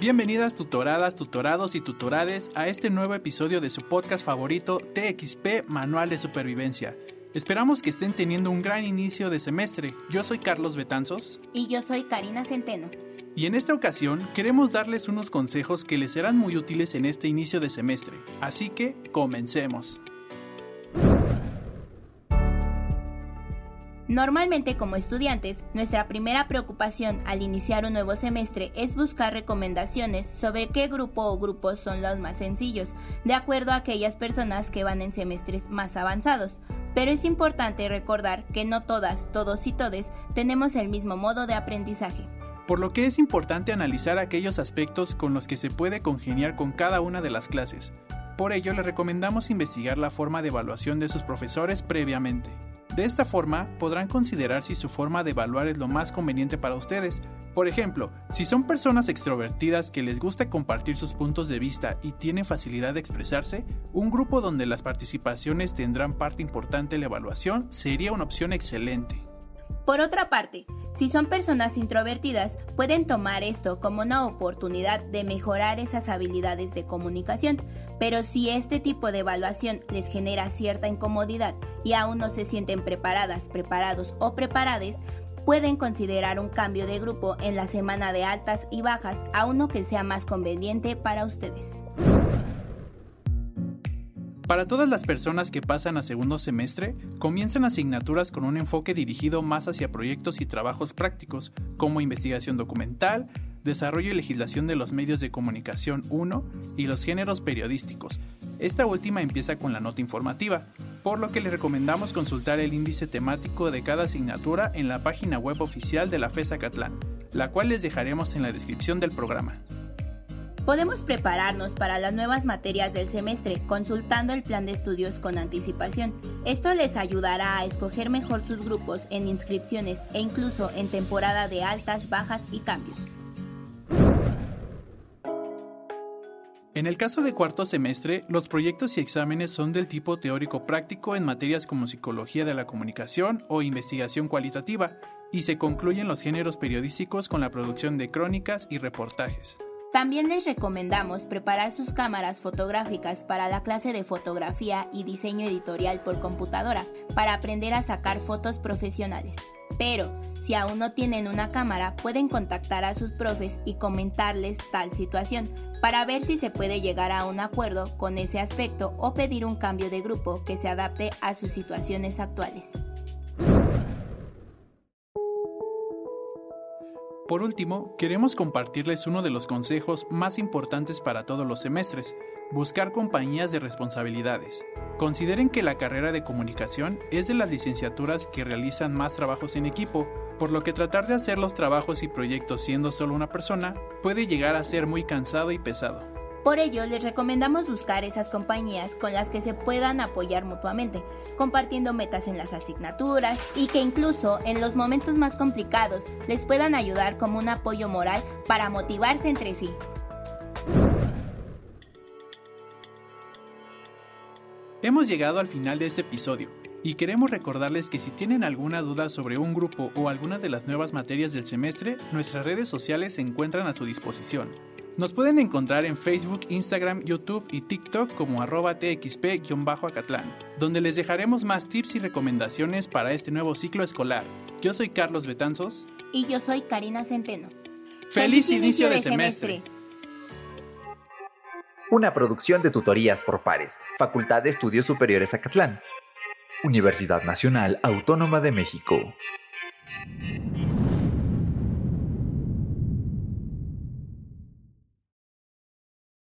Bienvenidas tutoradas, tutorados y tutorades a este nuevo episodio de su podcast favorito TXP Manual de Supervivencia. Esperamos que estén teniendo un gran inicio de semestre. Yo soy Carlos Betanzos. Y yo soy Karina Centeno. Y en esta ocasión queremos darles unos consejos que les serán muy útiles en este inicio de semestre. Así que comencemos. Normalmente como estudiantes, nuestra primera preocupación al iniciar un nuevo semestre es buscar recomendaciones sobre qué grupo o grupos son los más sencillos, de acuerdo a aquellas personas que van en semestres más avanzados. Pero es importante recordar que no todas, todos y todes tenemos el mismo modo de aprendizaje. Por lo que es importante analizar aquellos aspectos con los que se puede congeniar con cada una de las clases. Por ello les recomendamos investigar la forma de evaluación de sus profesores previamente. De esta forma, podrán considerar si su forma de evaluar es lo más conveniente para ustedes. Por ejemplo, si son personas extrovertidas que les gusta compartir sus puntos de vista y tienen facilidad de expresarse, un grupo donde las participaciones tendrán parte importante en la evaluación sería una opción excelente. Por otra parte, si son personas introvertidas, pueden tomar esto como una oportunidad de mejorar esas habilidades de comunicación, pero si este tipo de evaluación les genera cierta incomodidad y aún no se sienten preparadas, preparados o preparades, pueden considerar un cambio de grupo en la semana de altas y bajas a uno que sea más conveniente para ustedes. Para todas las personas que pasan a segundo semestre, comienzan asignaturas con un enfoque dirigido más hacia proyectos y trabajos prácticos, como investigación documental, desarrollo y legislación de los medios de comunicación 1 y los géneros periodísticos. Esta última empieza con la nota informativa, por lo que les recomendamos consultar el índice temático de cada asignatura en la página web oficial de la FESA Catlán, la cual les dejaremos en la descripción del programa. Podemos prepararnos para las nuevas materias del semestre consultando el plan de estudios con anticipación. Esto les ayudará a escoger mejor sus grupos en inscripciones e incluso en temporada de altas, bajas y cambios. En el caso de cuarto semestre, los proyectos y exámenes son del tipo teórico práctico en materias como psicología de la comunicación o investigación cualitativa, y se concluyen los géneros periodísticos con la producción de crónicas y reportajes. También les recomendamos preparar sus cámaras fotográficas para la clase de fotografía y diseño editorial por computadora para aprender a sacar fotos profesionales. Pero, si aún no tienen una cámara, pueden contactar a sus profes y comentarles tal situación para ver si se puede llegar a un acuerdo con ese aspecto o pedir un cambio de grupo que se adapte a sus situaciones actuales. Por último, queremos compartirles uno de los consejos más importantes para todos los semestres, buscar compañías de responsabilidades. Consideren que la carrera de comunicación es de las licenciaturas que realizan más trabajos en equipo, por lo que tratar de hacer los trabajos y proyectos siendo solo una persona puede llegar a ser muy cansado y pesado. Por ello, les recomendamos buscar esas compañías con las que se puedan apoyar mutuamente, compartiendo metas en las asignaturas y que incluso en los momentos más complicados les puedan ayudar como un apoyo moral para motivarse entre sí. Hemos llegado al final de este episodio y queremos recordarles que si tienen alguna duda sobre un grupo o alguna de las nuevas materias del semestre, nuestras redes sociales se encuentran a su disposición. Nos pueden encontrar en Facebook, Instagram, YouTube y TikTok como arroba txp-acatlán, donde les dejaremos más tips y recomendaciones para este nuevo ciclo escolar. Yo soy Carlos Betanzos. Y yo soy Karina Centeno. ¡Feliz, inicio, de, semestre! Una producción de tutorías por pares, Facultad de Estudios Superiores Acatlán. Universidad Nacional Autónoma de México.